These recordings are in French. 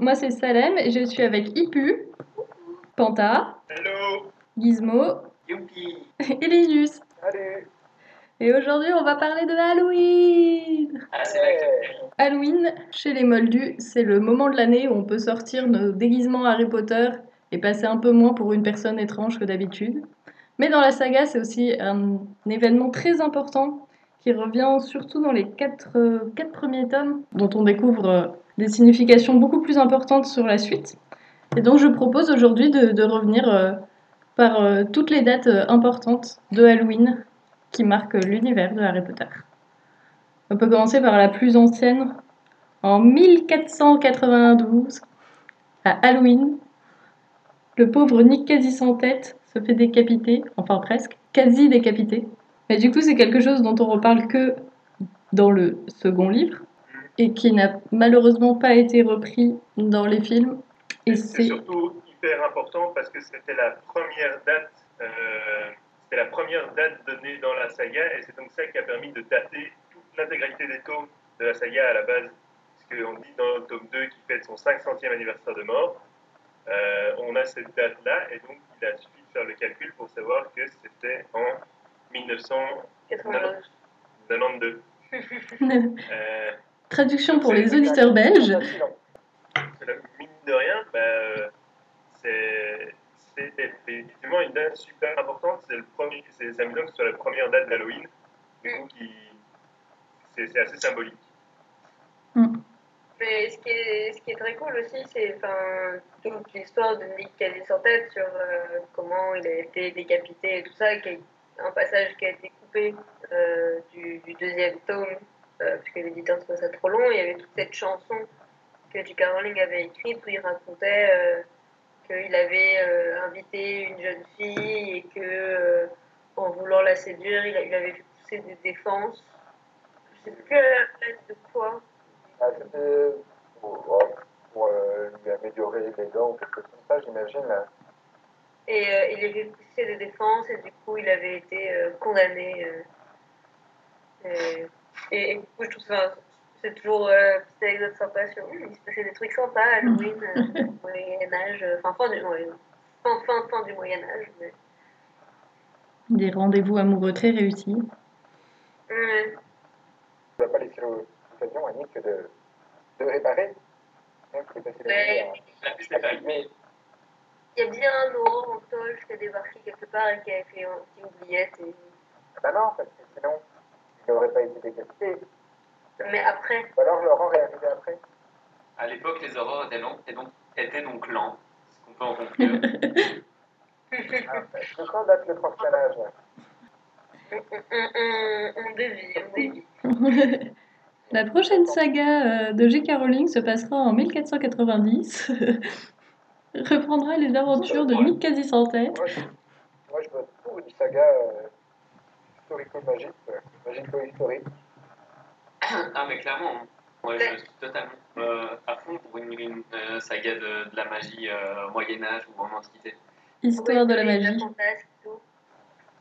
moi c'est Salem et je suis avec Ipu, Panta, Hello. Gizmo Youpi. et Linus. Salut. Et aujourd'hui on va parler de Halloween. Ah, Halloween, chez les Moldus, c'est le moment de l'année où on peut sortir nos déguisements Harry Potter et passer un peu moins pour une personne étrange que d'habitude. Mais dans la saga, c'est aussi un événement très important qui revient surtout dans les quatre, euh, quatre premiers tomes, dont on découvre des significations beaucoup plus importantes sur la suite. Et donc je propose aujourd'hui de, revenir euh, par euh, toutes les dates euh, importantes de Halloween qui marquent l'univers de Harry Potter. On peut commencer par la plus ancienne, en 1492, à Halloween, le pauvre Nick quasi sans tête se fait décapiter, enfin presque, quasi décapité. Mais du coup, c'est quelque chose dont on reparle que dans le second livre et qui n'a malheureusement pas été repris dans les films. Et c'est surtout hyper important parce que c'était la première date, euh, c'était la première date donnée dans la saga et c'est donc ça qui a permis de dater toute l'intégralité des tomes de la saga à la base. Parce qu'on dit dans le tome 2 qui fête son 500e anniversaire de mort, euh, on a cette date-là et donc il a suffi de faire le calcul pour savoir que c'était en 1992. 92. Euh, traduction pour les auditeurs belges. Mine de rien, bah, c'est effectivement une date super importante. C'est le premier, c'est la première date d'Halloween. Du coup, qui c'est assez symbolique. Mais ce qui, est, ce qui est très cool aussi, c'est toute l'histoire de Nick qui a des sans tête sur euh, comment il a été décapité et tout ça, qui est un passage qui a été coupé euh, du, du deuxième tome, parce que l'éditeur trouvait ça trop long. Il y avait toute cette chanson que J.K. Rowling avait écrite où il racontait euh, qu'il avait euh, invité une jeune fille et que euh, en voulant la séduire, il, avait fait pousser des défenses. Je sais plus à la place de quoi. Ah, C'était pour, pour, euh, lui améliorer les dents ou quelque chose comme ça, j'imagine. Et euh, il avait poussé des défenses et du coup il avait été euh, condamné. Et, du coup je trouve ça c'est toujours euh, petite anecdote sympa sur il se passait des trucs sympas à Halloween, euh, au Moyen Âge, euh, enfin fin du, ouais, fin, fin, fin du Moyen Âge. Mais... Des rendez-vous amoureux très réussis. Ouais. Tu n'as pas laissé l'occasion à Nick de, de réparer. Hein, Mais Il y a bien un aurore en qui a débarqué quelque part et qui a fait un petit oubliette. Et... ah bah non, parce que sinon, il n'aurait pas été décapité. Mais après, Ou alors Laurent est arrivé après. À l'époque, les aurores étaient, longs, et donc, étaient donc lents, ce qu'on peut en conclure. Ah, de quand date le transcanage on, on, dévie, on dévie. La prochaine saga euh, de J.K. Rowling se passera en 1490. Reprendra les aventures de Nick quasi sans tête. Moi, je, moi, je vote pour une saga euh, historico-magique, euh, magico-historique. ah, mais clairement, moi je suis totalement euh, à fond pour une, une, euh, saga de, de la magie euh, au Moyen-Âge ou en Antiquité. Histoire de la magie.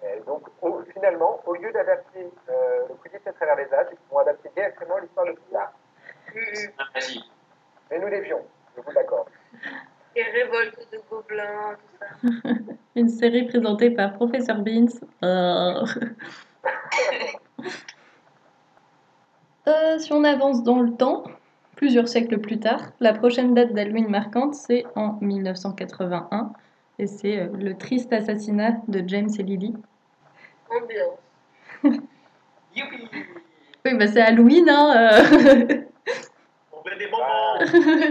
Et donc, au- finalement, au lieu d'adapter euh, le Quidditch à travers les âges, ils vont adapter directement l'histoire de Poudlard. La magie. Mais nous devions, je vous l'accorde. Les révoltes de gobelins, tout ça. Une série présentée par Professeur Beans. Euh. Euh, si on avance dans le temps, plusieurs siècles plus tard, la prochaine date d'Halloween marquante, c'est en 1981. Et c'est euh, le triste assassinat de James et Lily. Ambiance. Youpi Oui, bah c'est Halloween, hein euh. On veut des bonbons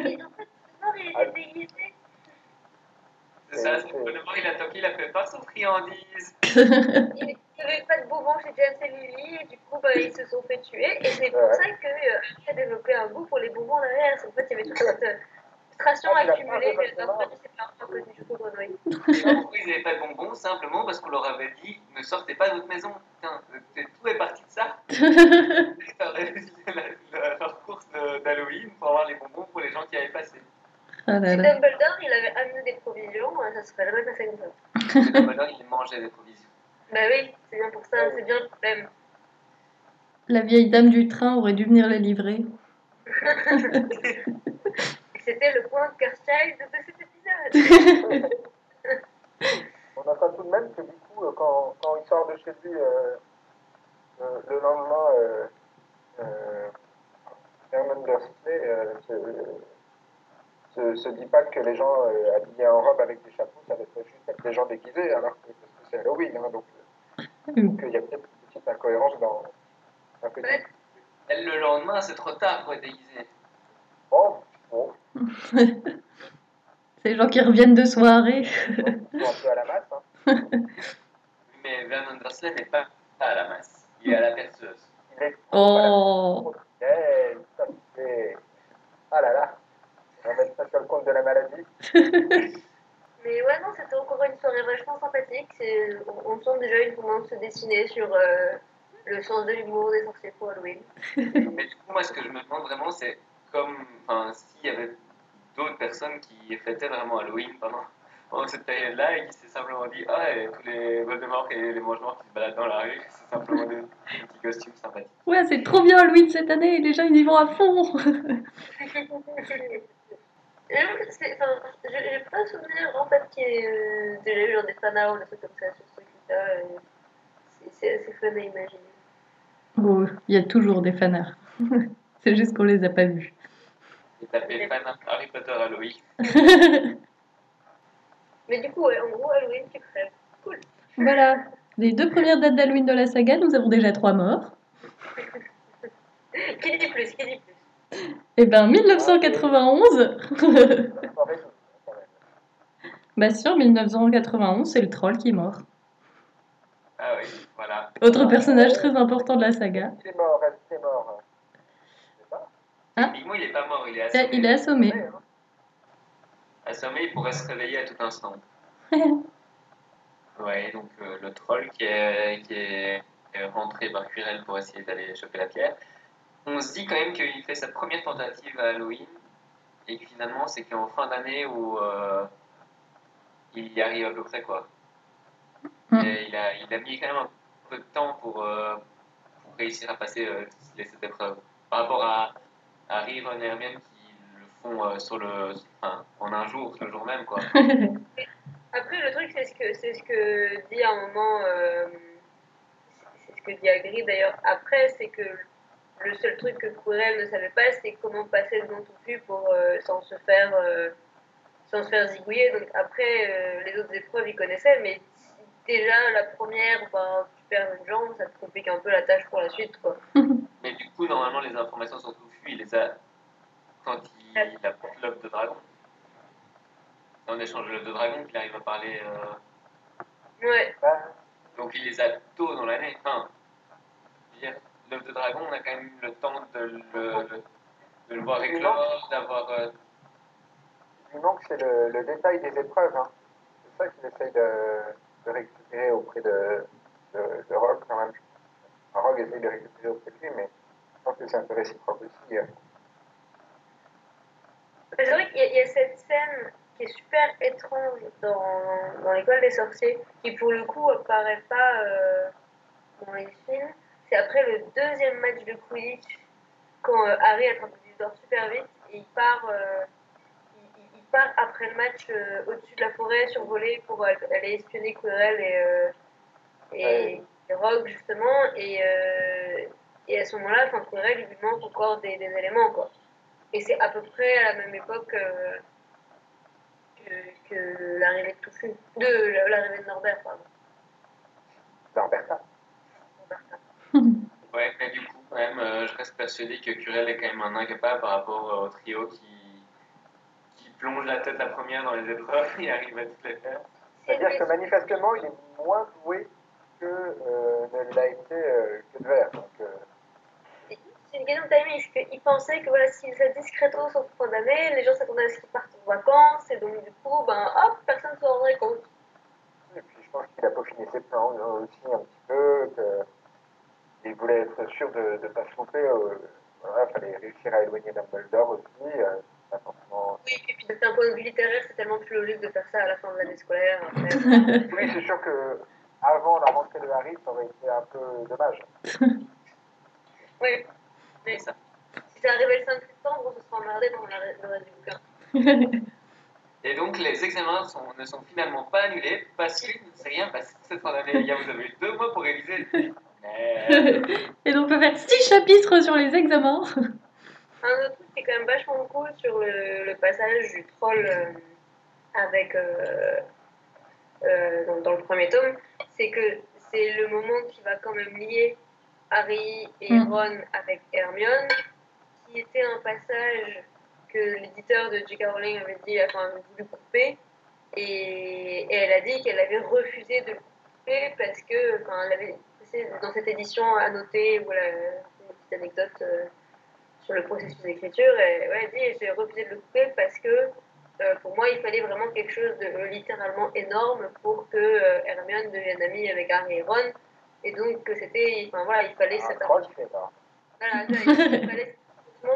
Mais en fait, ce soir, il était déguisé. C'est ça, c'est le mort, il a toqué, il a fait pas son friandise. Il n'y avait pas de bonbons chez James et Lily, et du coup, bah, ils se sont fait tuer. Et c'est pour Ouais. ça que euh, a développé un goût pour les bonbons derrière. En fait, il y avait toute cette euh, frustration Ah, accumulée d'un produit, c'est pas un peu du tout grenouille. Pourquoi ils n'avaient pas de bonbons Simplement parce qu'on leur avait dit ne sortez pas de votre maison. Putain, tout est parti de ça. Ils faire la- la- leur course d'Halloween pour avoir les bonbons pour les gens qui avaient passé. Ah là Si là. Dumbledore, il avait amené des provisions, euh, ça se serait jamais passé comme ça. Et Dumbledore, il mangeait des provisions. Bah oui, c'est bien pour ça, c'est bien le problème. La vieille dame du train aurait dû venir les livrer. C'était le point Curschild de cet épisode. On entend tout de même que du coup, euh, quand, quand il sort de chez lui euh, euh, le lendemain, euh, euh, Herman Dursley euh, se, se, dit pas que les gens euh, habillés en robe avec des chapeaux, ça devrait juste être des gens déguisés, alors que, c'est Halloween. Hein, donc, euh, donc, il y a peut-être une petite incohérence dans un petit. Le lendemain, c'est trop tard pour être déguisé. Bon, bon, C'est les gens qui reviennent de soirée. bon, un peu à la masse. Hein. Mais Vernon Dursley n'est pas à la masse. Il est à la perceuse. Il est Oh Eh, ça fait. Ah là là, on va mettre ça sur le compte de la maladie. Mais ouais, non, c'était encore une soirée vachement sympathique. On, on sent déjà une commence se dessiner sur euh, le sens de l'humour des sorciers pour Halloween. Mais du coup, moi, ce que je me demande vraiment, c'est comme, s'il y avait d'autres personnes qui fêtaient vraiment Halloween pendant, pendant cette période-là et qui s'est simplement dit, ah, et tous les Voldemort et les mangements qui se baladent dans la rue, c'est simplement des, des petits costumes sympathiques. Ouais, c'est trop bien Halloween cette année, les gens ils y vont à fond. J'avoue que c'est- enfin, J'ai j'ai pas souvenir en fait qu'il y ait euh, déjà eu genre des fanarts ou des trucs comme ça sur ce truc-là. c'est- C'est assez fun à imaginer. Bon, il y a toujours des fanarts. C'est juste qu'on les a pas vus. Et taper fan Harry Potter Halloween. Mais du coup, ouais, en gros, Halloween, tu crèves. Cool. Voilà, les deux premières dates d'Halloween de la saga, nous avons déjà trois morts. Qui dit plus Qui dit plus? Et ben 1991 Soirée, quand même. Bah sûr, 1991, c'est le troll qui est mort. Ah oui, voilà. Autre personnage très important de la saga. Il est mort, est mort Je sais pas. Hein? Il est pas mort, il est assommé. Il est assommé. Hein. Assommé, il pourrait se réveiller à tout instant. Ouais, donc euh, le troll qui est, qui est rentré par Quirrell pour essayer d'aller choper la pierre. On se dit quand même qu'il fait sa première tentative à Halloween et que finalement c'est qu'en fin d'année où euh, il y arrive à peu près quoi. Mm. Et il, a, il a mis quand même un peu de temps pour, euh, pour réussir à passer euh, cette épreuve. Par rapport à, à et Hermione qui le font euh, sur le, enfin, en un jour, le jour même quoi. Après, le truc, c'est ce que c'est ce que dit à un moment, c'est ce que dit Hagrid d'ailleurs. Après, c'est que le seul truc que Quirrell ne savait pas, c'est comment passer devant tout pu pour euh, sans se faire euh, sans se faire zigouiller. Donc après, euh, les autres épreuves, ils connaissaient, mais si déjà la première, ben, tu perds une jambe, ça te complique un peu la tâche pour la suite, quoi. Mais du coup, normalement, les informations sont touffues. Il les a quand il, il apporte l'œuf de dragon. C'est en échange de l'œuf de dragon qu'il arrive à parler. euh, Ouais. Bah, Donc il les a tôt dans l'année. Enfin, je l'œuf de dragon, on a quand même eu le temps de le, de le voir éclore, d'avoir. euh, Ce qui manque, c'est le, le détail des épreuves. Hein. C'est ça qu'il essaye de, de récupérer auprès de, de, de Rogue, quand même. Enfin, Rogue essaye de récupérer auprès de lui, mais je pense que c'est un peu réciproque aussi. euh. Mais C'est vrai qu'il y, a- il y a cette scène qui est super étrange dans, dans l'école des sorciers, qui pour le coup apparaît pas euh, dans les films. C'est après le deuxième match de Quidditch, quand euh, Harry attrape du dort super vite, et il part, euh, il, part après le match euh, au-dessus de la forêt, survolé, pour aller espionner Quirrell et, euh, et, et Rogue justement. Et, et à ce moment-là, enfin, Quirrell, il lui manque encore des, des éléments, quoi. Et c'est à peu près à la même époque que, que l'arrivée de Touffu. De la- l'arrivée de Norbert, pardon. Norberta. Ouais, mais du coup, quand même, euh, je reste persuadé que Curel est quand même un incapable par rapport euh, au trio qui, qui plonge la tête la première dans les épreuves et arrive à toutes les faire. C'est-à-dire que manifestement, il est moins doué que euh, ne l'a été euh, que de verre. Donc, euh, C'est une question de timing, c'est qu'il pensait que voilà, s'il faisait discretos en fin d'année, les gens s'attendaient à ce qu'il parte en vacances, et donc du coup, ben hop, personne ne se rendrait compte. et puis je pense qu'il a peaufiné ses plans euh, aussi un petit peu, qu'il voulait être sûr de ne pas se louper. Euh, voilà, il fallait réussir à éloigner Dumbledore aussi. Euh, forcément... Oui, et puis d'un point de vue littéraire, c'est tellement plus logique de faire ça à la fin de l'année scolaire. après. Oui, c'est sûr que avant la rentrée de Harry, ça aurait été un peu dommage. oui, mais ça. si ça arrivait le 5 septembre, on se serait emmerdé pendant la- le reste du bouquin. Et donc les examens sont- ne sont finalement pas annulés parce qu'il ne s'est rien passé cette fin d'année. Vous avez eu deux mois pour réviser. Merde. Et donc on peut faire six chapitres sur les examens. Un autre truc qui est quand même vachement cool sur le, le passage du troll euh, avec euh, euh, dans, dans le premier tome, c'est que c'est le moment qui va quand même lier Harry et Mm. Ron avec Hermione, qui était un passage que l'éditeur de J.K. Rowling avait dit, enfin, avait voulu couper, et, et elle a dit qu'elle avait refusé de le couper parce que, enfin, elle avait dans cette édition annotée, voilà, une petite anecdote. euh, sur le processus d'écriture. Et ouais, dit j'ai refusé de le couper parce que euh, pour moi, il fallait vraiment quelque chose de euh, littéralement énorme pour que euh, Hermione devienne amie avec Harry et Ron. Et donc, que c'était. Enfin voilà, il fallait Un cet troll, c'est ça. voilà, il fallait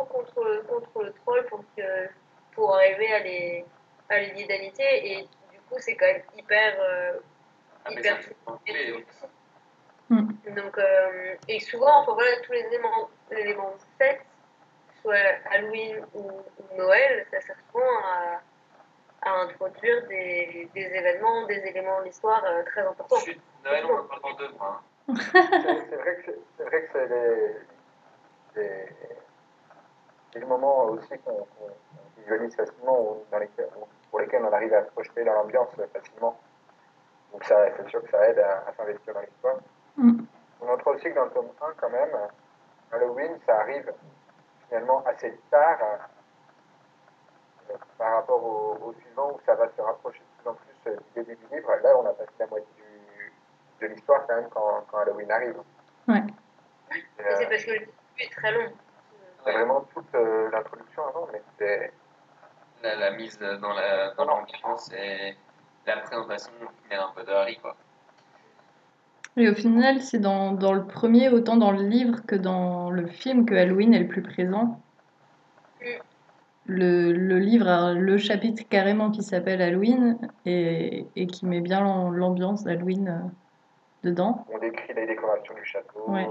contre, contre le troll pour, que, pour arriver à les, à les. Et du coup, c'est quand même hyper. euh, Ah, mais hyper ça, c'est un clé, oui. Mm. donc, euh, et souvent, enfin, voilà, tous les éléments, éléments de fête, soit Halloween ou, ou Noël, ça sert souvent à, à introduire des, des événements, des éléments de l'histoire euh, très importants. Chut, Noël, on en parle dans deux mois. hein. C'est vrai que c'est- les, les, les moments aussi qu'on visualise facilement ou dans lesquels, ou pour lesquels on arrive à se projeter dans l'ambiance facilement. Donc ça, c'est sûr que ça aide à, à s'investir dans l'histoire. Mm. On montre aussi que dans le tome 1 quand même, Halloween, ça arrive finalement assez tard euh, par rapport au, au suivant où ça va se rapprocher de plus en plus euh, du début du livre. Là, on a passé la moitié du, de l'histoire quand même quand, quand Halloween arrive. Ouais. Euh, c'est parce que le début est très long. c'est vraiment toute euh, l'introduction avant, mais c'est La, la mise dans la- dans l'ambiance et la présentation finale un peu de Harry, quoi. Et au final, c'est dans, dans le premier, autant dans le livre que dans le film, que Halloween est le plus présent. Mm. Le, le livre a le chapitre carrément qui s'appelle Halloween et, et qui met bien l'am- l'ambiance d'Halloween euh, dedans. on décrit les décorations du château. Ouais.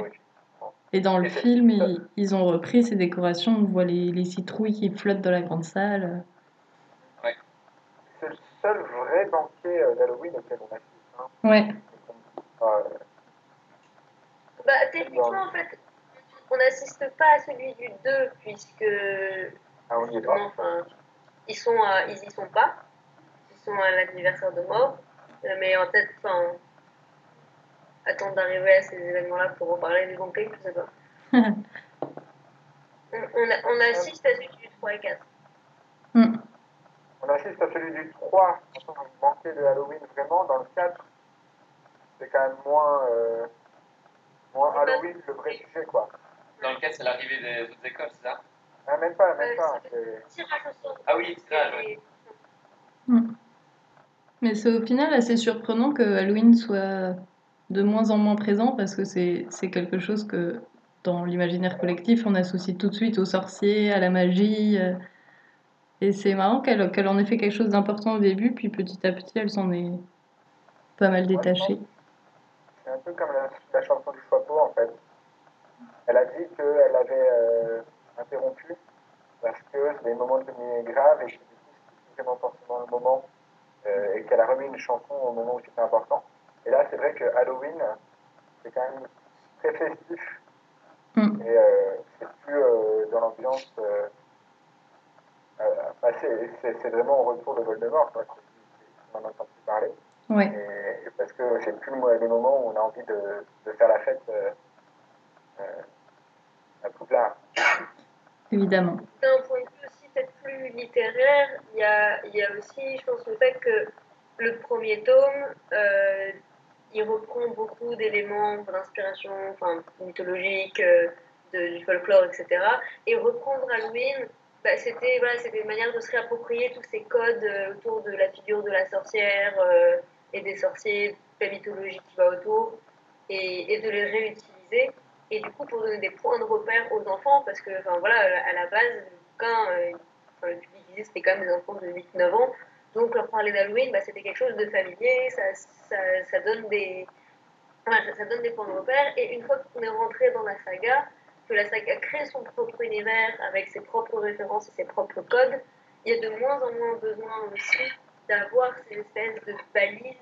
Et dans le Et film, ils, ils ont repris ces décorations. On voit les, les citrouilles qui flottent dans la grande salle. C'est le seul vrai banquet euh, d'Halloween auquel on assiste. Hein. Ouais, Euh, Bah, techniquement, en fait, on n'assiste pas à celui du 2, puisque ah, on y est justement, pas. enfin, ils sont à- ils y sont pas. Ils sont à l'anniversaire de mort. Euh, Mais en tête, enfin, attendre d'arriver à ces événements-là pour reparler du banquet, je sais pas. on, on, assiste à celui du 3 et 4. On assiste à celui du 3, en banquet de Halloween vraiment. Dans le 4, c'est quand même moins, euh, moins Halloween, le vrai sujet, quoi. Dans le cas, c'est l'arrivée des autres écoles, c'est ça? Ah, même pas, même Euh, pas. Ah oui, tirage, ouais. Et- mais c'est au final assez surprenant que Halloween soit de moins en moins présent parce que c'est c'est quelque chose que dans l'imaginaire collectif, on associe tout de suite aux sorciers, à la magie. euh, Et c'est marrant qu'elle qu'elle en ait fait quelque chose d'important au début, puis petit à petit, elle s'en est pas mal détachée. C'est un peu comme la, la chanson du chapeau, en fait. Elle a dit qu'elle avait euh, interrompu parce que les moments devenaient graves et que c'était forcément le moment euh, et qu'elle a remis une chanson au moment où c'était important. Et là, c'est vrai que Halloween, c'est quand même très festif Mm. et euh, c'est plus dans l'ambiance. Bah, c'est vraiment au retour de Voldemort, quoi. On en entend plus parler. Ouais, Et parce que c'est plus le- les moments où on a envie de, de faire la fête euh, euh, à Poudlard. évidemment. D'un point de vue aussi peut-être plus littéraire, il y a, il y a aussi, je pense, le fait que le premier tome, euh, il reprend beaucoup d'éléments d'inspiration enfin, mythologique, euh, de- du folklore, etc. Et reprendre Halloween, bah, c'était voilà, c'était une manière de se réapproprier tous ces codes autour de la figure de la sorcière euh, et des sorciers, la mythologie qui va autour, et, de les réutiliser. Et du coup, pour donner des points de repère aux enfants, parce que, enfin voilà, à la base, bouquin, euh, le public visé, c'était quand même des enfants de 8-9 ans. Donc, leur parler d'Halloween, bah, c'était quelque chose de familier, ça, ça, donne des, ça donne des points de repère. Et une fois qu'on est rentré dans la saga, que la saga crée son propre univers avec ses propres références et ses propres codes, il y a de moins en moins besoin aussi d'avoir ces espèces de balises,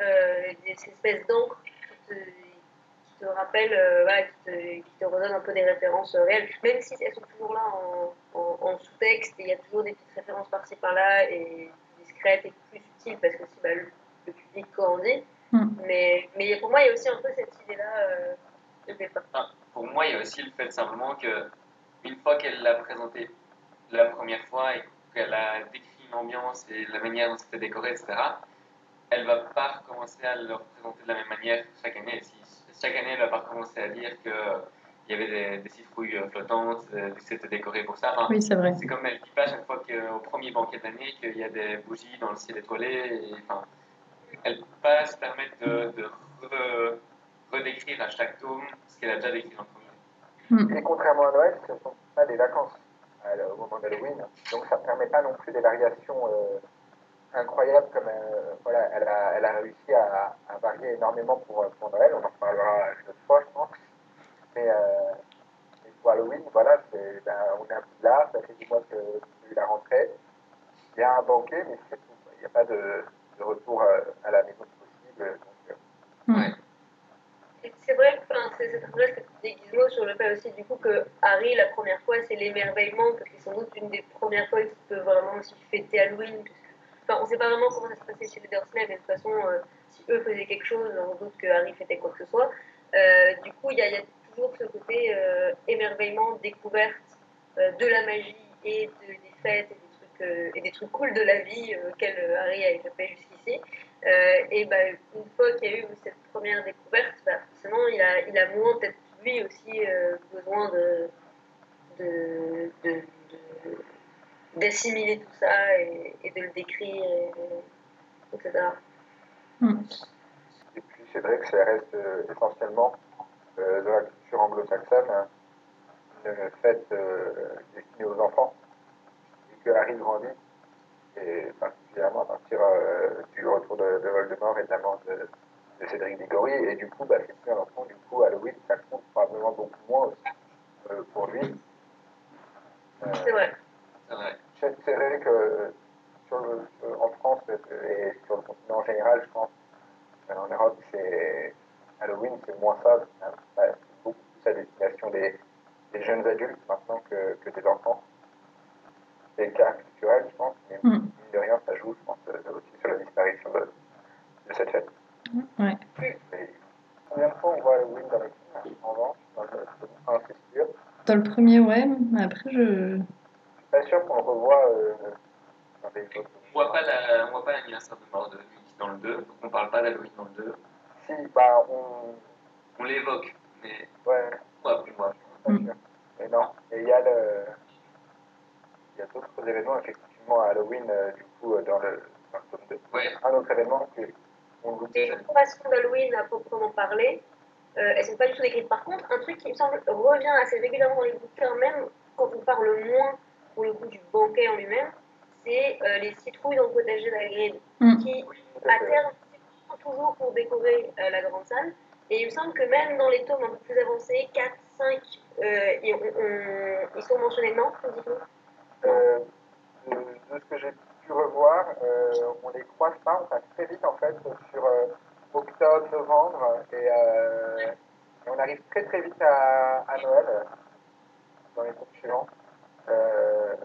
euh, ces espèces d'encre qui te, qui te rappellent, euh, voilà, qui, te, qui te redonnent un peu des références euh, réelles, même si elles sont toujours là en, en, en sous-texte, et il y a toujours des petites références par-ci par-là, et discrètes et plus subtiles, parce que si bah, le, le public grandit. Mm. Mais, mais pour moi, il y a aussi un peu cette idée-là euh, de départ. Pour moi, il y a aussi le fait simplement que une fois qu'elle l'a présenté la première fois et qu'elle a décrit l'ambiance et la manière dont c'était décoré, etc., elle va pas recommencer à le représenter de la même manière chaque année. Si, chaque année, elle va pas recommencer à dire que il y avait des, des citrouilles euh, flottantes, euh, que c'était décoré pour ça. Enfin, Oui, c'est vrai. c'est comme elle dit pas chaque fois qu'au premier banquet d'année qu'il y a des bougies dans le ciel étoilé. Et, enfin, elle peut pas se permettre de, de re- redécrire à chaque tome ce qu'elle a déjà décrit dans le premier. Mm. Et contrairement à Noël, ce ne sont pas des vacances au moment d'Halloween. Donc ça ne permet pas non plus des variations euh, incroyables comme euh, voilà, elle, a, elle a réussi à, varier énormément pour, euh, pour Noël. On en reparlera une autre fois, je pense. Mais, pour Halloween, voilà, ben, on est un peu là, ça fait 10 mois que eu la rentrée. Il y a un banquet, mais. Il n'y a pas de, de retour à la maison possible. C'est vrai enfin, c'est c'est vrai que sur le fait aussi du coup que Harry la première fois c'est l'émerveillement parce que c'est sans doute une des premières fois qu'il peut vraiment aussi fêter Halloween enfin on sait pas vraiment comment ça se passait chez les Dursley mais de toute façon euh, si eux faisaient quelque chose on doute que Harry fêtait quoi que ce soit. Euh, du coup il y, a toujours ce côté euh, émerveillement découverte de la magie et de- des fêtes et des trucs et des trucs cool de la vie auxquels Harry a échappé jusqu'ici et bah, une fois qu'il y a eu cette première découverte, bah, forcément, il a, il a moins peut-être lui aussi euh, besoin de, de, de, de- d'assimiler tout ça et, et de le décrire, et, etc. Et puis c'est vrai que ça reste euh, essentiellement euh, dans la culture anglo-saxonne hein, une fête euh, destinée aux enfants. Et que Harry grandit, et particulièrement à partir euh, du retour de, de Voldemort et de la mort de, de Cédric Diggory. Et du coup, bah, c'est plus un enfant, du coup, Halloween, ça compte probablement beaucoup moins aussi euh, pour lui. Euh, C'est vrai. C'est vrai. c'est c'est vrai que sur le, en France et sur le continent en général, je pense, en Europe, c'est Halloween, c'est moins ça. euh, C'est beaucoup plus à destination des, des jeunes adultes maintenant que, que des enfants. C'est le cas culturel, je pense, mais Mm. mine de rien, ça joue, je pense, euh, aussi sur la disparition de, de cette fête. Ouais. Et combien de fois on voit Halloween dans les films En revanche, dans le tome 1, c'est sûr. Dans le premier, ouais, mais après, je. Je suis pas sûr qu'on le revoit euh, dans les autres. On voit pas la, on voit pas l'anniversaire de mort de Nick dans le 2, donc on parle pas d'Halloween dans le 2. Si, bah, on. On l'évoque, mais Ouais, on voit. pas Mm. sûr. Mais non, et il y a le. Il y a d'autres événements, effectivement, à Halloween, euh, du coup, euh, dans le, dans le tome 2. Ouais. Un autre événement que on oublie. Les décorations d'Halloween à proprement parler, euh, elles sont pas du tout décrites. Par contre, un truc qui me semble revient assez régulièrement dans les bouquins, même quand on parle moins pour le coup du banquet en lui-même, c'est euh, les citrouilles dans le potager d'Hagrid, Mm. qui à terme sont toujours pour décorer euh, la grande salle. Et il me semble que même dans les tomes un peu plus avancés, 4, 5, euh, ils, on- on- ils sont mentionnés, non Dites-nous. Euh, de, de ce que j'ai pu revoir, euh, on les croise pas, on passe très vite en fait sur euh, octobre, novembre, et, euh, et on arrive très très vite à, à Noël dans les tomes suivants. Euh,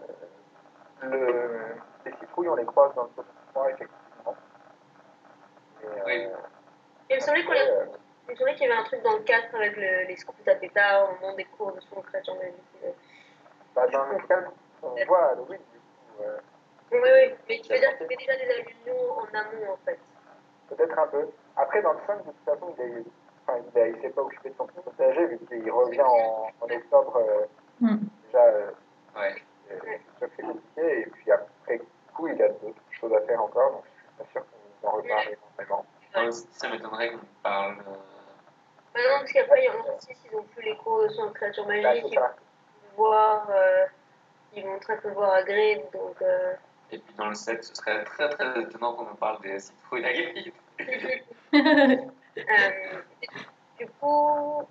le, les citrouilles, on les croise dans le 3 effectivement. Et, euh, Oui. Il me semblait qu'on après, les- il me semblait qu'il y avait un truc dans le 4 avec le- les scouts à pétard au moment des cours de son magique. euh. bah, dans le cadre, on voit Halloween du coup. euh, Oui, oui, mais tu veux dire qu'il y avait déjà des allusions en amont en fait. Peut-être un peu. Après, dans le 5, de toute façon, il ne enfin, il a- il s'est pas occupé de son potager, vu qu'il revient en, en octobre. euh, Mm. déjà, euh, Ouais. c'est c'est compliqué. Et puis après coup, il a d'autres choses à faire encore. Donc, je suis pas sûr qu'on en reparle énormément. Ça m'étonnerait qu'on parle. euh, Bah non, parce qu'après, il y en a aussi, s'ils ont plus l'écho sur une créature Là, magique, ils voir, euh, très peu voir Hagrid, donc... Euh... Et puis dans le 7, ce serait très très étonnant qu'on nous parle des citrouilles d'Hagrid. euh, du coup,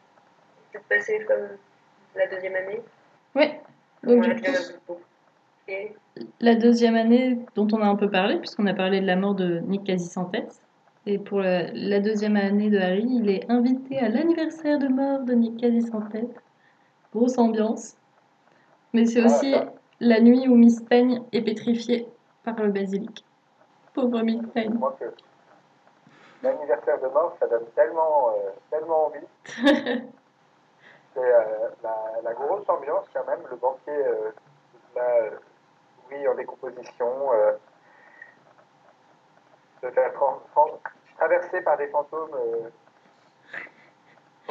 peut-être passer comme la deuxième année. ouais. Donc, du coup, La deuxième année dont on a un peu parlé, puisqu'on a parlé de la mort de Nick quasi sans tête. Et pour la, la deuxième année de Harry, il est invité à l'anniversaire de mort de Nick quasi sans tête. Grosse ambiance. Mais c'est Ah, aussi. La nuit où Miss Peigne est pétrifiée par le basilic. Pauvre Miss Peigne. Moi que l'anniversaire de mort, ça donne tellement, euh, tellement envie. C'est euh, la, la grosse ambiance quand même, le banquet euh, là, euh, oui, en décomposition, euh, se faire traverser par des fantômes. euh,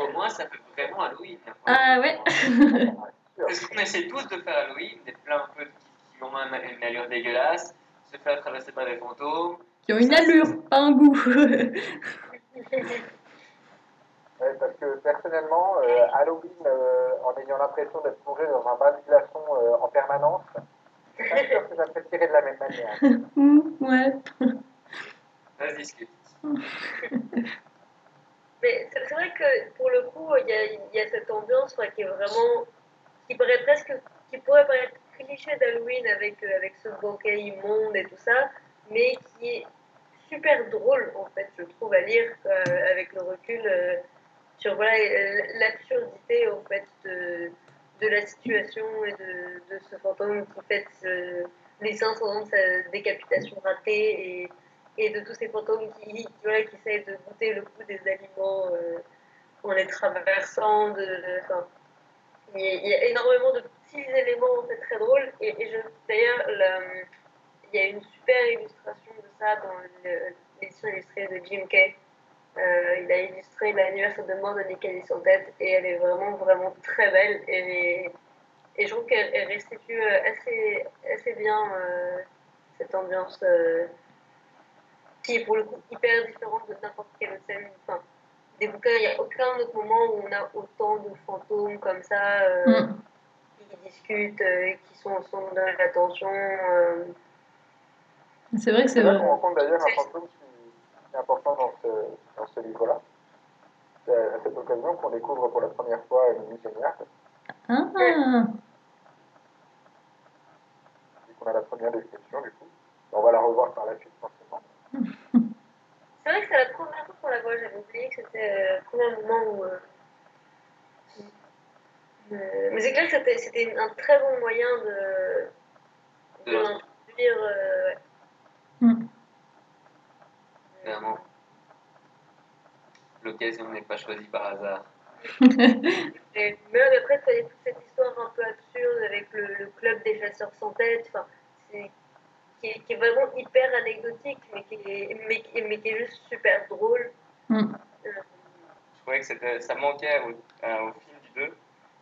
Au moins, ça fait vraiment Halloween. Ah ouais Parce qu'on essaie tous de faire Halloween, des plein un peu qui, qui ont un- une allure dégueulasse, se faire traverser par des fantômes. Qui ont une allure, pas un goût. Ouais, parce que personnellement, euh, Halloween, euh, en ayant l'impression d'être plongé dans un bain de glaçons euh, en permanence, je suis pas sûr que j'apprécierais de la même manière. Hmm, ouais. Ça se discute. Mais c'est vrai que pour le coup, il y a, il y a cette ambiance qui est vraiment. Qui paraît presque. qui pourrait paraître cliché d'Halloween avec, euh, avec ce banquet immonde et tout ça, mais qui est super drôle en fait, je trouve, à lire euh, avec le recul euh, sur voilà, euh, l'absurdité en fait de, de la situation et de, de ce fantôme qui fête les 500 ans de sa décapitation ratée et et de tous ces fantômes qui, voilà, qui essayent de goûter le goût des aliments en les traversant. De, il, y a, énormément de petits éléments en fait, très drôles. Et, je, d'ailleurs, il y a une super illustration de ça dans l'édition illustrée de Jim Kay. Euh, il a illustré l'anniversaire de mort de Nickel sans tête et elle est vraiment, vraiment très belle. Et, je trouve qu'elle elle restitue euh, assez, assez bien euh, cette ambiance. qui est pour le coup hyper différente de n'importe quelle scène. Des bouquins, il n'y a aucun autre moment où on a autant de fantômes comme ça euh, Hmm. qui discutent, euh, et qui sont au centre de l'attention. euh. C'est vrai que c'est vrai. qu'on rencontre d'ailleurs un fantôme qui est important dans ce, dans ce livre-là. C'est à cette occasion qu'on découvre pour la première fois Mimi Géniard, Ah, qu'on a la première description du coup. On va la revoir par la suite. C'est la première fois qu'on la voit, j'avais oublié que c'était euh, le premier moment où. euh, euh, mais c'est clair que c'était- c'était un très bon moyen de, de l'introduire. euh, ouais. Hmm. Clairement. L'occasion n'est pas choisie par hasard. Et même après, il y a toute cette histoire un peu absurde avec le, le club des chasseurs sans tête, enfin, c'est- qui, est, qui est vraiment hyper anecdotique, mais qui est, mais, qui- mais qui est juste super drôle. Hmm. Euh, Je trouvais que c'était, ça manquait au, euh, au film du 2,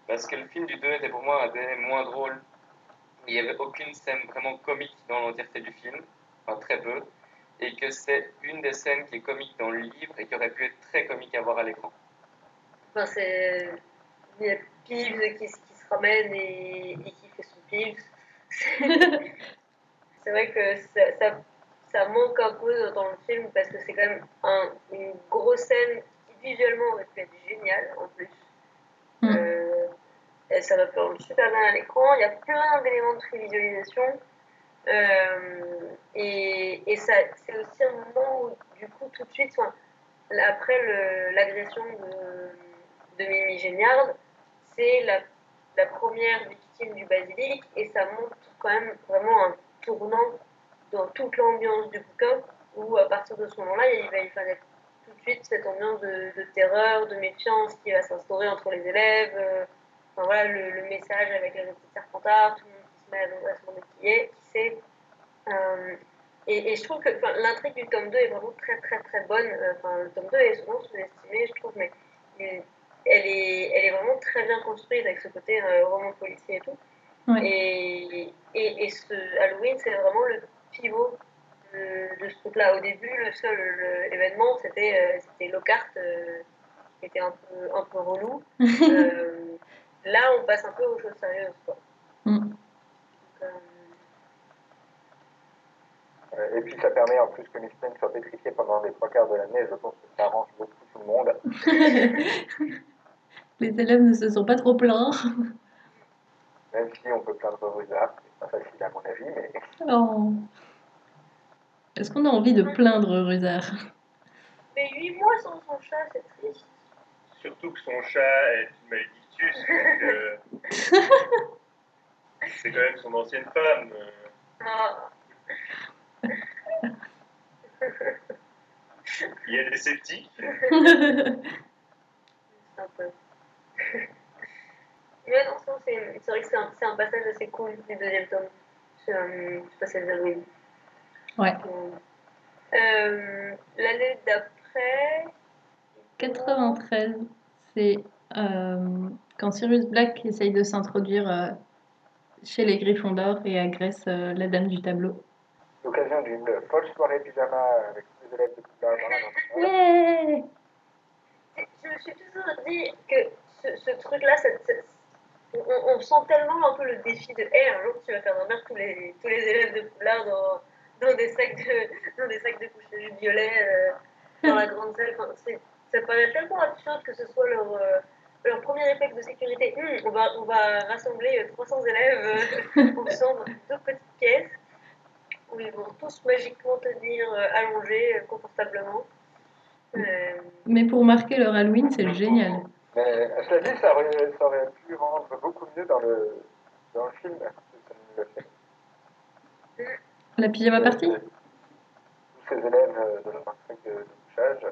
parce que le film du 2 était pour moi un des moins drôles. Il n'y avait aucune scène vraiment comique dans l'entièreté du film, enfin très peu, et que c'est une des scènes qui est comique dans le livre et qui aurait pu être très comique à voir à l'écran. Enfin, c'est. Il y a Peeves qui, se ramène et, et qui fait son Peeves. c'est vrai que ça, ça, ça manque un peu dans le film parce que c'est quand même un- une grosse scène qui visuellement aurait pu être géniale en plus. Hmm. Euh, et ça va faire super bien à l'écran. Il y a plein d'éléments de prévisualisation. Euh, et et ça, c'est aussi un moment où, du coup, tout de suite, enfin, après l'agression de, de Mimi Géniard, c'est la, la première victime du basilic et ça montre quand même vraiment un tournant dans toute l'ambiance du bouquin où à partir de ce moment-là, il va y avoir tout de suite cette ambiance de, terreur, de méfiance qui va s'instaurer entre les élèves. euh, enfin, voilà, le, message avec les petits serpentards, tout le monde qui se met à, se demander qui est, qui c'est. Euh, et, je trouve que l'intrigue du tome 2 est vraiment très très très bonne. Euh, Enfin, le tome 2 est souvent sous-estimé, je trouve, mais elle est, vraiment très bien construite avec ce côté roman policier et tout. Ouais. Et, et, et ce Halloween, c'est vraiment le pivot de, de ce truc-là. Au début, le seul le- événement, c'était euh, c'était Lockhart, euh, qui était un peu, un peu relou. Euh, là, on passe un peu aux choses sérieuses. Quoi. Donc, euh, Et puis ça permet en plus que Miss Payne soit pétrifiée pendant les trois quarts de l'année. Je pense que ça arrange beaucoup tout le monde. Les élèves ne se sont pas trop plaints. Même si on peut plaindre Rosard. pas facile à mon avis, mais Oh. Est-ce qu'on a envie de plaindre Rusard Mais 8 mois sans son chat, c'est triste. Surtout que son chat est une malédictus, euh, c'est quand même son ancienne femme. euh. Ah. Il y a des sceptiques. Mais non, sinon, c'est c'est vrai que c'est un, c'est un passage assez cool du deuxième tome. C'est un passage d'Halloween. Ouais. Euh, L'année d'après. 93, c'est euh, quand Sirius Black essaye de s'introduire euh, chez les Gryffondors et agresse euh, la dame du tableau. l'occasion d'une folle soirée pyjama avec tous les élèves de Poudlard dans la grande salle. Ouais Je me suis toujours dit que ce, ce truc-là, ça- on, on sent tellement un peu le défi de hey, un jour tu vas faire dormir tous les, tous les élèves de Poulard dans, dans des sacs de, dans des sacs de coucher violets euh, dans la grande salle. Enfin, ça paraît tellement absurde que ce soit leur, euh, leur premier réflexe de sécurité. Hum, on, va, on va rassembler euh, 300 élèves euh, ensemble dans deux petites pièces où ils vont tous magiquement tenir euh, allongés euh, confortablement. Euh, Mais pour marquer leur Halloween, c'est génial. Mais cela dit, ça aurait, ça aurait pu rendre beaucoup mieux dans le, dans le film. fait. La pyjama party Tous ces élèves euh, de leur truc de, couchage.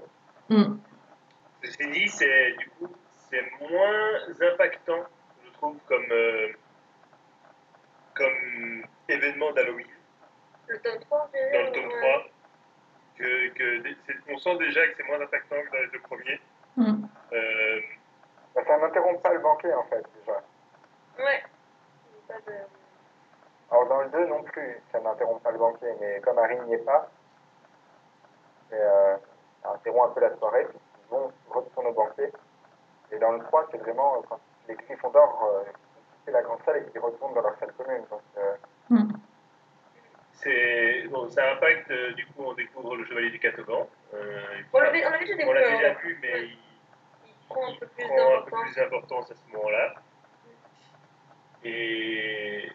Ceci dit, c'est du coup, c'est moins impactant, je trouve, comme, euh, comme événement d'Halloween le tome 3, je dans le tome ouais. 3. Que, que des- c'est- on sent déjà que c'est moins impactant que dans les deux premiers. Euh, Ça n'interrompt pas le banquet, en fait, déjà. Ouais. Pas de... Alors, dans le 2 non plus, ça n'interrompt pas le banquet, mais comme Harry n'y est pas, euh, ça interrompt un peu la soirée, puis ils vont retourner au banquet. Et dans le 3, c'est vraiment euh, quand les Gryffondors euh, quittent la grande salle et qu'ils retournent dans leur salle commune. Donc, euh, Hmm. c'est bon, ça impacte, euh, du coup, on découvre le Chevalier du Catogan. Euh, On l'avait déjà vu, mais Ouais. il, Il prend un peu plus d'importance. à ce moment-là. Et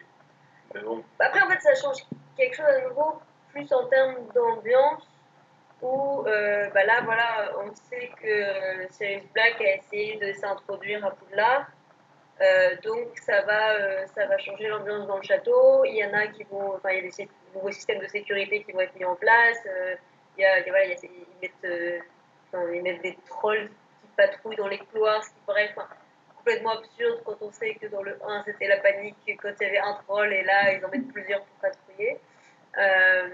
mais bon, Après, en fait, ça change quelque chose à nouveau, plus en termes d'ambiance, où euh, bah là, voilà, on sait que euh, Sirius Black a essayé de s'introduire à Poudlard. Euh, donc ça va, euh, ça va changer l'ambiance dans le château. Il y en a qui vont, enfin il y a des sé- nouveaux systèmes de sécurité qui vont être mis en place. Euh, il y a, voilà, il y a ces- ils mettent, ils mettent des trolls qui patrouillent dans les couloirs, ce qui paraît enfin, complètement absurde quand on sait que dans le 1 c'était la panique quand il y avait un troll et là ils en mettent plusieurs pour patrouiller. Euh,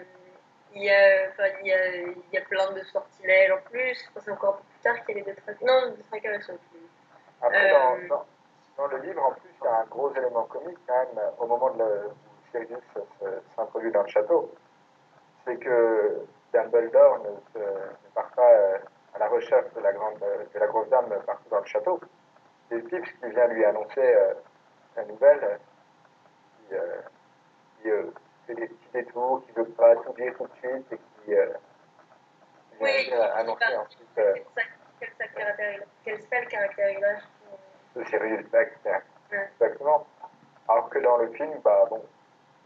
il y, a, enfin, il, y a, il y a plein de sortilèges en plus. Enfin, c'est encore un peu plus tard qu'il y avait des trackers. Non, des ils sont plus. après, Euh, dans, le livre, en plus, il y a un gros élément comique, quand même, euh, au moment de le, Sirius s'introduit dans le château. C'est que Dumbledore ne, se, ne part pas euh, à la recherche de la, grande, de la grosse dame partout dans le château. C'est Pips qui vient lui annoncer euh, la nouvelle, euh, qui, euh, qui, euh, fait des petits détours, qui veut pas tout dire tout de suite et qui, euh, vient Oui, dire, annoncer ensuite euh, quel sale caractère, quel sale caractère il a. de Sirius Black. c'est- Ouais. Exactement. Alors que dans le film, bah bon,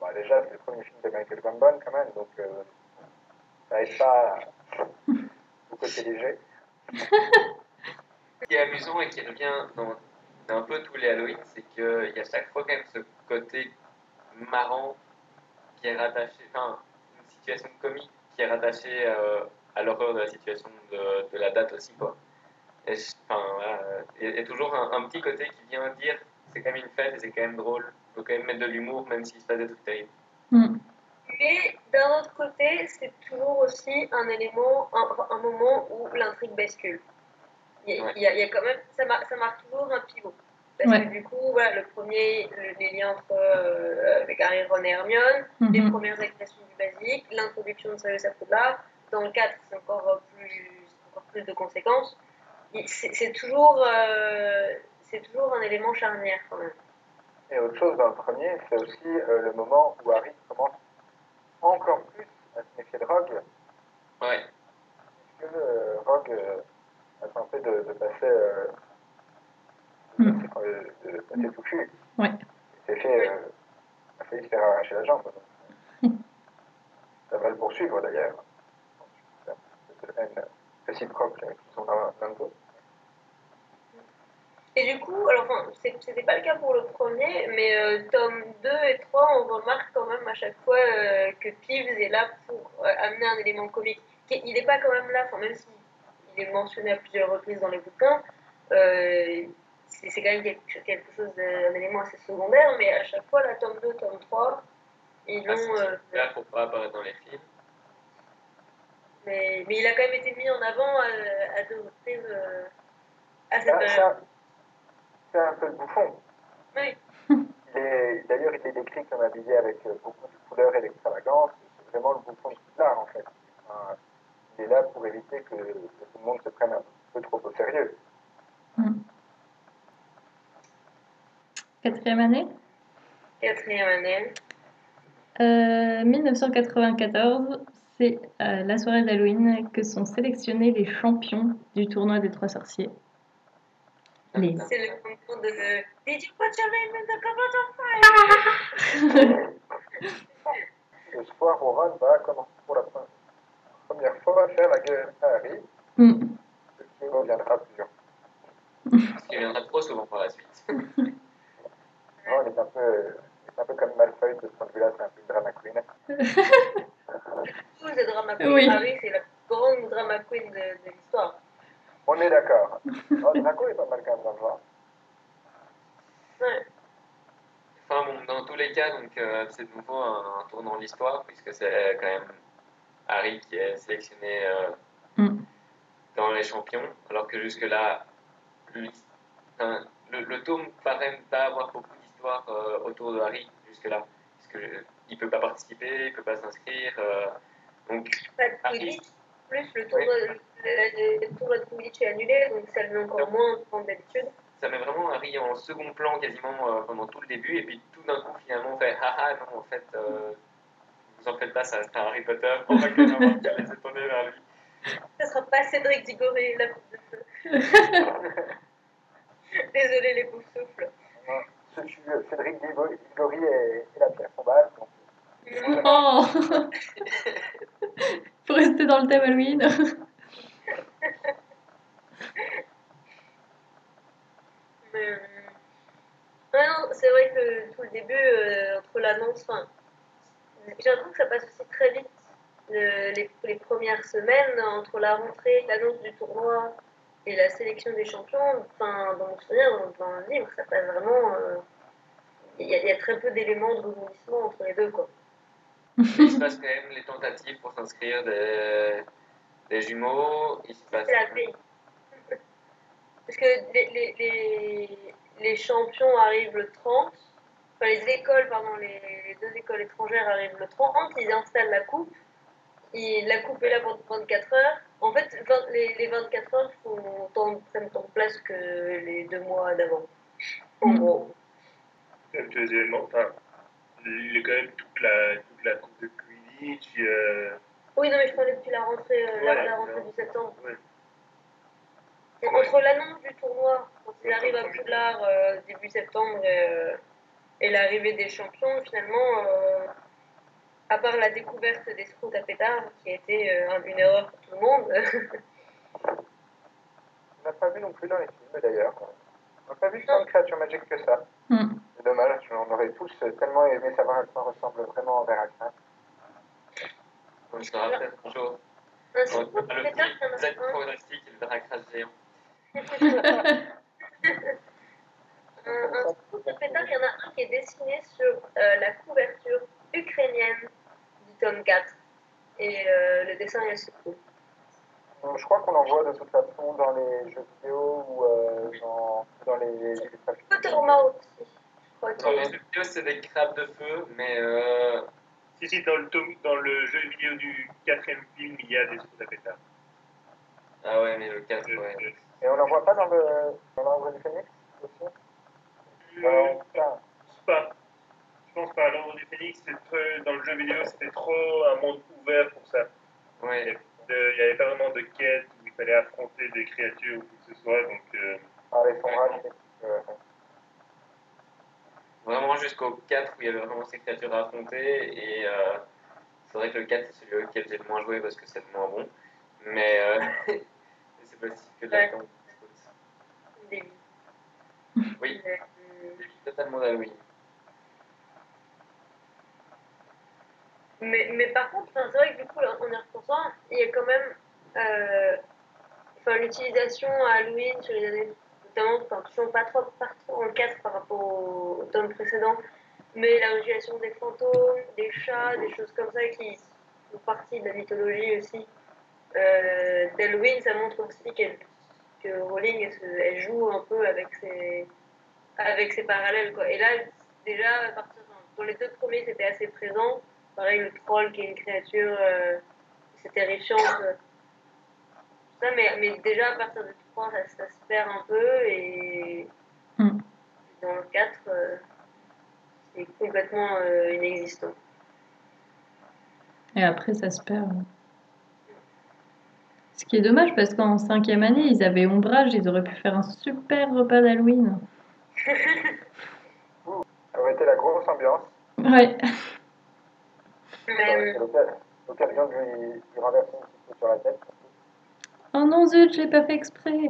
bah déjà c'est le premier film de Michael Gambon quand même, donc euh, ça aide pas au côté léger. Ce qui est amusant et qui revient dans, dans un peu tous les Halloween, c'est qu'il y a chaque fois quand même ce côté marrant qui est rattaché, enfin, une situation comique qui est rattachée euh, à l'horreur de la situation de, de la date aussi, quoi. Et, je- enfin, voilà, et, et toujours un, un petit côté qui vient dire c'est quand même une fête et c'est quand même drôle, il faut quand même mettre de l'humour même s'il se passe des trucs terribles. Hmm. Mais d'un autre côté, c'est toujours aussi un élément, un, un moment où l'intrigue bascule. Il y, a, Ouais. il y a- il y a quand même, ça, mar- ça marque toujours un pivot. Parce Ouais. que du coup, voilà, le premier, le- les liens entre euh, Harry, Ron et Hermione, les Mhm. premières agressions du basique, l'introduction de Sirius à Poudlard. Dans le 4, c'est encore euh, plus, encore plus de conséquences. C'est toujours, euh, c'est toujours un élément charnière quand même. Et autre chose dans le premier, c'est aussi euh, le moment où Harry commence encore plus à se méfier de Rogue, Ouais, puisque euh, Rogue euh, a tenté de, de passer, euh, de Hmm. passer, euh, de passer touchu. Ouais. Il s'est fait euh, a failli se faire arracher la jambe. Ça va le poursuivre d'ailleurs. Cette haine réciproque qu'ils ont l'un l'un de l'autre. Et du coup, alors enfin, c'était pas le cas pour le premier, mais euh, tome 2 et 3, on remarque quand même à chaque fois euh, que Peeves est là pour euh, amener un élément comique. Il n'est pas quand même là, enfin, même s'il est mentionné à plusieurs reprises dans les bouquins, euh, c'est quand même quelque, quelque chose d'un élément assez secondaire, mais à chaque fois, la tome 2, tome 3, ils Ah, euh, super pour pas apparaître dans les films. mais, mais il a quand même été mis en avant à, à deux reprises euh, à cette Ah, période. C'est un peu le bouffon. Oui. Il est- D'ailleurs, il est décrit comme habillé avec euh, beaucoup de couleurs et d'extravagance. C'est vraiment le bouffon de l'art, en fait. Enfin, il est là pour éviter que, que tout le monde se prenne un peu trop au sérieux. Quatrième année? Quatrième année. Euh, 1994, c'est euh, la soirée d'Halloween que sont sélectionnés les champions du tournoi des trois sorciers. C'est le concours de Did you put your name in the cupboard of fire? Le soir où Ron va commencer pour la pre- première fois à faire la guerre à Harry, Mm. ce qui reviendra plus dur. Ce qui viendra trop souvent par la suite. Ron est un peu, est un peu comme Malfoy de ce point de vue-là, c'est un peu une drama queen. Tous les drama queens. Oui. Harry, c'est la grande drama queen de, de l'histoire. On est d'accord. Oh, Draco est pas mal quand même dans le genre. Ouais. Enfin bon, dans tous les cas, donc euh, c'est de nouveau un, un tournant de l'histoire, puisque c'est quand même Harry qui est sélectionné euh, Mm. dans les champions, alors que jusque-là, le, le tome paraît ne pas avoir beaucoup d'histoire euh, autour de Harry jusque-là, puisque il peut pas participer, il peut pas s'inscrire, euh, donc. Plus le tour, de, le, le- le tour de Quidditch est annulé, donc ça le met encore moins en d'habitude. ça met vraiment Harry en second plan quasiment euh, pendant tout le début, et puis tout d'un coup finalement on fait haha non en fait euh, vous en faites pas, ça reste un Harry Potter, on va quand même avoir qu'à laisser tourner vers lui. Ça sera pas Cédric Diggory, la coupe de feu. Désolé les bouffes souffles. Cédric Diggory et, et la pierre tombale. Donc, Oh Faut rester dans le thème Halloween. Mais, euh, c'est vrai que tout le début, euh, entre l'annonce, enfin, j'ai l'impression que ça passe aussi très vite. Le- les, les premières semaines, entre la rentrée, l'annonce du tournoi et la sélection des champions, dans mon souvenir, dans, le livre, ça passe vraiment. euh, il y a très peu d'éléments de rebondissement entre les deux, quoi. Il se passe quand même les tentatives pour s'inscrire des, des jumeaux, il se passe... C'est la veille. Parce que les, les, les, les champions arrivent le 30, enfin les écoles, pardon, les, deux écoles étrangères arrivent le 30, ils installent la coupe, et la coupe est là pour 24 heures. En fait, vingt- les, les 24 heures font autant, prennent autant de place que les deux mois d'avant. En Mm. gros. Deuxièmement, enfin, il y a quand même toute la, la coupe de Quidditch. euh, Oui, non, mais je parlais depuis la rentrée, euh, la, rentrée du septembre. ouais. Entre l'annonce du tournoi, quand il arrive à Poudlard euh, début septembre et, euh, et l'arrivée des champions, finalement, euh, à part la découverte des scouts à pétard, qui a été euh, une erreur pour tout le monde, on n'a pas vu non plus dans les films d'ailleurs. On n'a pas vu tant de créatures magiques que ça. Mm. C'est dommage, on aurait tous euh, tellement aimé savoir à quoi ressemble vraiment peut-être un jour. va à le Z fantastique et le dracras géant. Un, pétard, il y en a un qui est dessiné sur euh, la couverture ukrainienne du tome 4. Et euh, le dessin est assez cool. Donc, je crois qu'on en voit de toute façon dans les jeux vidéo ou euh, dans, dans les illustrations. Pottermouth aussi, Dans les jeux vidéo, c'est des crabes de feu, mais euh, Si, si, dans le, tome- dans le jeu vidéo du quatrième film, il y a des scouts à pétard. Ah ouais, mais le 4, Euh, ouais. Et on n'en voit pas dans le dans l'ordre du Phénix aussi? Euh, Euh, je pense pas. Je pense pas. L'ordre du Phénix, dans le jeu vidéo, c'était trop un monde ouvert pour ça. Ouais, Euh, Il n'y avait pas vraiment de quête où il fallait affronter des créatures ou quoi que ce soit. Donc, euh, Ah, les c'est- euh, vraiment jusqu'au 4 où il y avait vraiment ces créatures à affronter. Et euh, c'est vrai que le 4, c'est celui auquel j'ai le moins joué parce que c'est le moins bon. Mais euh, c'est possible que de. Des- Oui, totalement d'Halloween. Mais, mais par contre, c'est vrai que du coup, là, en y repensant, il y a quand même euh, enfin, l'utilisation à Halloween sur les années, notamment quand ils sont pas trop partout en 4 par rapport au, au tome précédent, mais la utilisation des fantômes, des chats, des choses comme ça qui font partie de la mythologie aussi euh, ça montre aussi que Rowling elle, joue un peu avec ses, avec ses parallèles. Quoi. Et là, déjà, à partir, enfin, dans les deux premiers, c'était assez présent. Pareil, le troll qui est une créature, euh, c'est terrifiant. ça, mais, mais déjà, à partir du 3, ça, ça se perd un peu. Et Mm. dans le 4, euh, c'est complètement euh, inexistant. Et après, ça se perd. Ce qui est dommage parce qu'en cinquième année, ils avaient ombrage, ils auraient pu faire un super repas d'Halloween. Ça aurait été la grosse ambiance. Ouais. Mais, l'occasion- de lui, lui renverser un petit peu sur la tête. Oh non, zut, je l'ai pas fait exprès. Je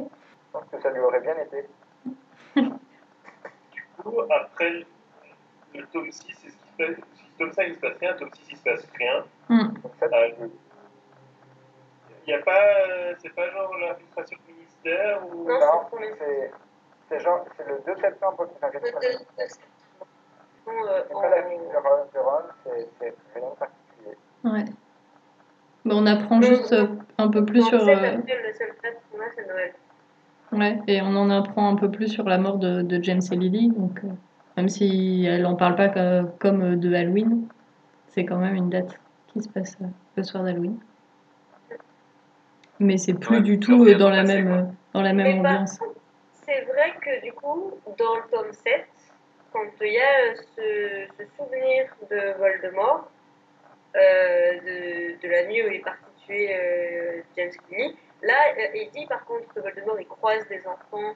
pense que ça lui aurait bien été. Du coup, après le, le tome 6, c'est ce qui se passe. Tome 5, il se passe rien. Tome 6, il se passe rien. Hmm. Donc ça, Il n'y a pas. euh, C'est pas genre l'infiltration du ministère ou. Non. non, c'est le c'est genre- c'est le 2 septembre qui le s'invite. 2 septembre. Bon, euh, C'est pas la en- de c'est c'est rien de particulier. Ouais. Bon, on apprend juste euh, un peu plus sur. 7 euh, avril, le seul date qu'on a, c'est Noël. Ouais, et on en apprend un peu plus sur la mort de, de James et Lily. Donc, euh, même si elle en parle pas co- comme euh, de Halloween, c'est quand même une date qui se passe euh, le soir d'Halloween. Mais c'est plus Ouais, du tout euh, dans la même, quoi. euh, dans la même Mais ambiance. c'est vrai que du coup, dans le tome 7, quand il y a euh, ce, ce souvenir de Voldemort, euh, de, de la nuit où il est parti tuer euh, James Cleary, là, euh, il dit par contre que Voldemort, il croise des enfants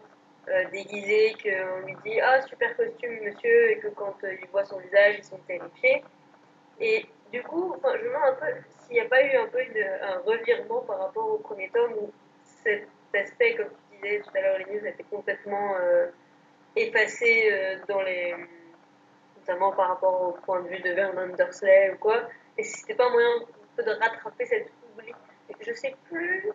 euh, déguisés, qu'on lui dit « Ah, super costume, monsieur », et que quand euh, il voit son visage, ils sont terrifiés. Et du coup, je me demande un peu s'il n'y a pas eu un peu un revirement par rapport au premier tome où cet aspect, comme tu disais tout à l'heure, les news, a été complètement euh, effacé euh, dans les. notamment par rapport au point de vue de Vernon Dursley ou quoi. Et si c'était pas un moyen de rattraper cet oubli. Je sais plus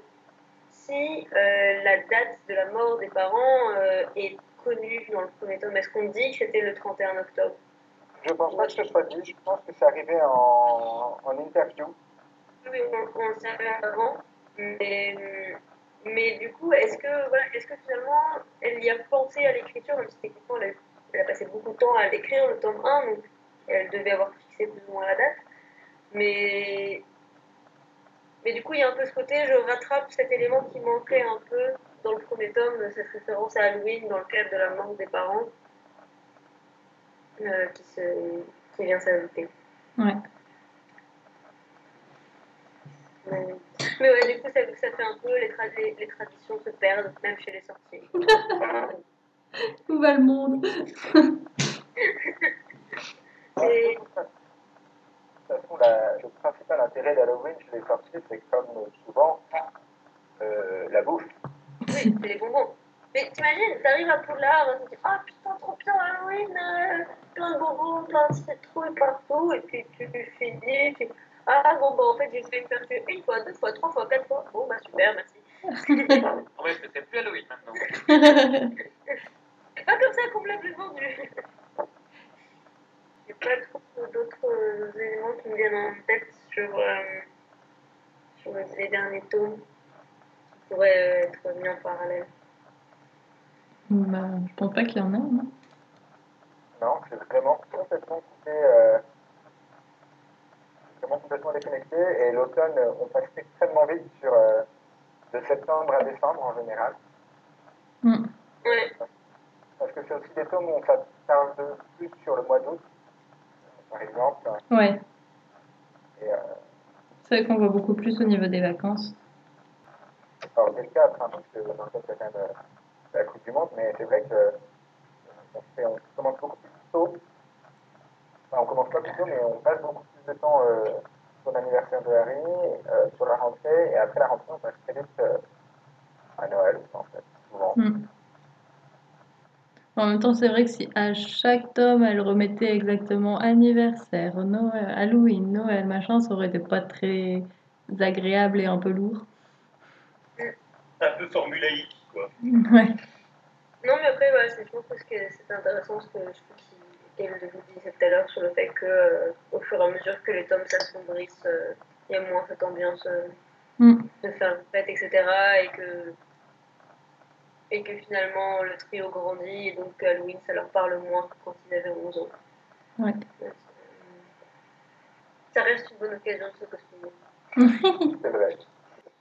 si euh, la date de la mort des parents euh, est connue dans le premier tome. Est-ce qu'on dit que c'était le 31 octobre? Je pense pas que ce soit dit, je pense que c'est arrivé en, en interview. Oui, on, on le savait avant. Mais, mais du coup, est-ce que, voilà, est-ce que finalement, elle y a pensé à l'écriture, même si techniquement, elle a, elle a passé beaucoup de temps à l'écrire, le tome 1, donc elle devait avoir fixé plus ou moins la date? Mais, mais du coup, il y a un peu ce côté, je rattrape cet élément qui manquait un peu dans le premier tome, cette référence à Halloween dans le cadre de la mort des parents, euh, qui, se, qui vient s'ajouter. Ouais. Mais, mais ouais, du coup, ça, ça fait un peu, les, tra- les, les traditions se perdent, même chez les sorciers. Où va le monde Et- De toute façon, la- le principal intérêt d'Halloween chez les sorciers, c'est que comme souvent, euh, la bouffe. Oui, c'est les bonbons. Mais t'imagines, t'arrives à Poudlard, tu te dis Ah putain, trop bien Halloween, euh, plein de bonbons, plein de citrouilles partout, et puis tu finis, tu Ah bon, bah en fait, j'ai fait une perfume une fois, deux fois, trois fois, quatre fois. Bon, bah super, merci. En vrai, ce serait plus Halloween maintenant. C'est pas comme ça qu'on me l'a plus vendu. J'ai pas trop d'autres euh, éléments qui me viennent en tête sur, euh, sur les derniers tomes qui pourraient euh, être mis en parallèle. bah, Je pense pas qu'il y en a. hein. Non, c'est vraiment complètement coupé, euh, vraiment complètement déconnecté. Et l'automne, on passe extrêmement vite sur euh, de septembre à décembre en général. Mm. Ouais. Parce que c'est aussi des tomes où on s'attarde plus sur le mois d'août, par exemple. Ouais, euh, c'est vrai qu'on voit beaucoup plus au niveau des vacances. alors, c'est le cas, parce que dans le cas, c'est quand même euh, la Coupe du Monde, mais c'est vrai que euh, on, fait- on commence beaucoup plus tôt enfin, on commence pas plus tôt, mais on passe beaucoup plus de temps euh, sur l'anniversaire de Harry, euh, sur la rentrée, et après la rentrée, on passe très vite à Noël, en fait, souvent. Hmm. En même temps, c'est vrai que si à chaque tome, elle remettait exactement anniversaire, Noël, Halloween, Noël, machin, ça aurait été pas très agréable et un peu lourd. Un peu formulaïque, quoi. Ouais. Non, mais après, voilà, c'est- je trouve que c'est intéressant ce que je trouve qu'il- qu'elle vous disait tout à l'heure sur le fait que, euh, au fur et à mesure que les tomes s'assombrissent, euh, il y a moins cette ambiance euh, Mm. de faire une fête, etc. Et que, et que finalement le trio grandit et donc Halloween ça leur parle moins que quand ils avaient 11 ans. Ouais. Euh, Ça reste une bonne occasion de se costumer. C'est vrai.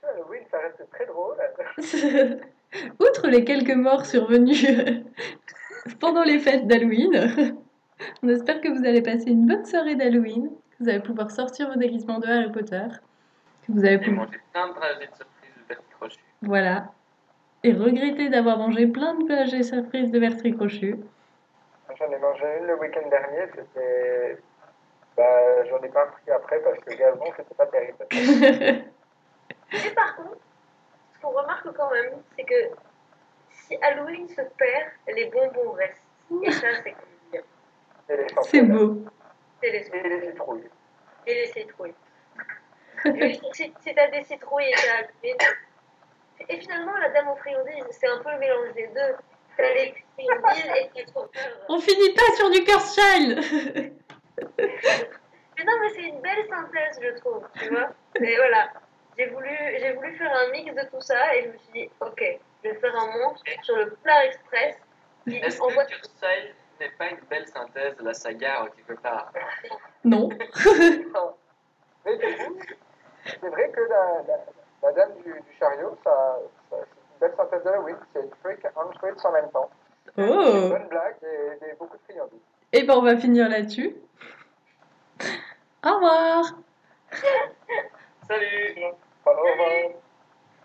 Halloween, ça reste très drôle. Outre les quelques morts survenus pendant les fêtes d'Halloween, on espère que vous allez passer une bonne soirée d'Halloween, que vous allez pouvoir sortir vos déguisements de Harry Potter, que vous allez pouvoir... manger plein de dragées de. Voilà. Et regretter d'avoir mangé plein de plagets surprises de Bertrand Crochu. J'en ai mangé une le week-end dernier, c'était. Bah, j'en ai pas pris après parce que gazon, c'était pas terrible. Mais par contre, ce qu'on remarque quand même, c'est que si Halloween se perd, les bonbons restent. Et ça, c'est quand même bien. C'est beau. C'est les Et les citrouilles. Et les citrouilles. Si t'as des citrouilles et t'as Halloween. Et finalement, la dame aux friandises, c'est un peu le mélange des deux. T'as les friandises et t'as trop peur. On finit pas sur du Curse Child Mais non, mais c'est une belle synthèse, je trouve, tu vois. Et voilà, j'ai voulu, j'ai voulu faire un mix de tout ça et je me suis dit, ok, je vais faire un monstre sur le plat express Est-ce que Curside n'est pas une belle synthèse de la saga quelque part? Non. Mais du coup, c'est vrai que la, la, la dame du, du chariot, ça, ça- c'est une belle synthèse d'Halloween. C'est trick and treats en même temps. Une Oh bonne blague et, et beaucoup de friandises. Et ben on va finir là-dessus. Au revoir Salut Au revoir.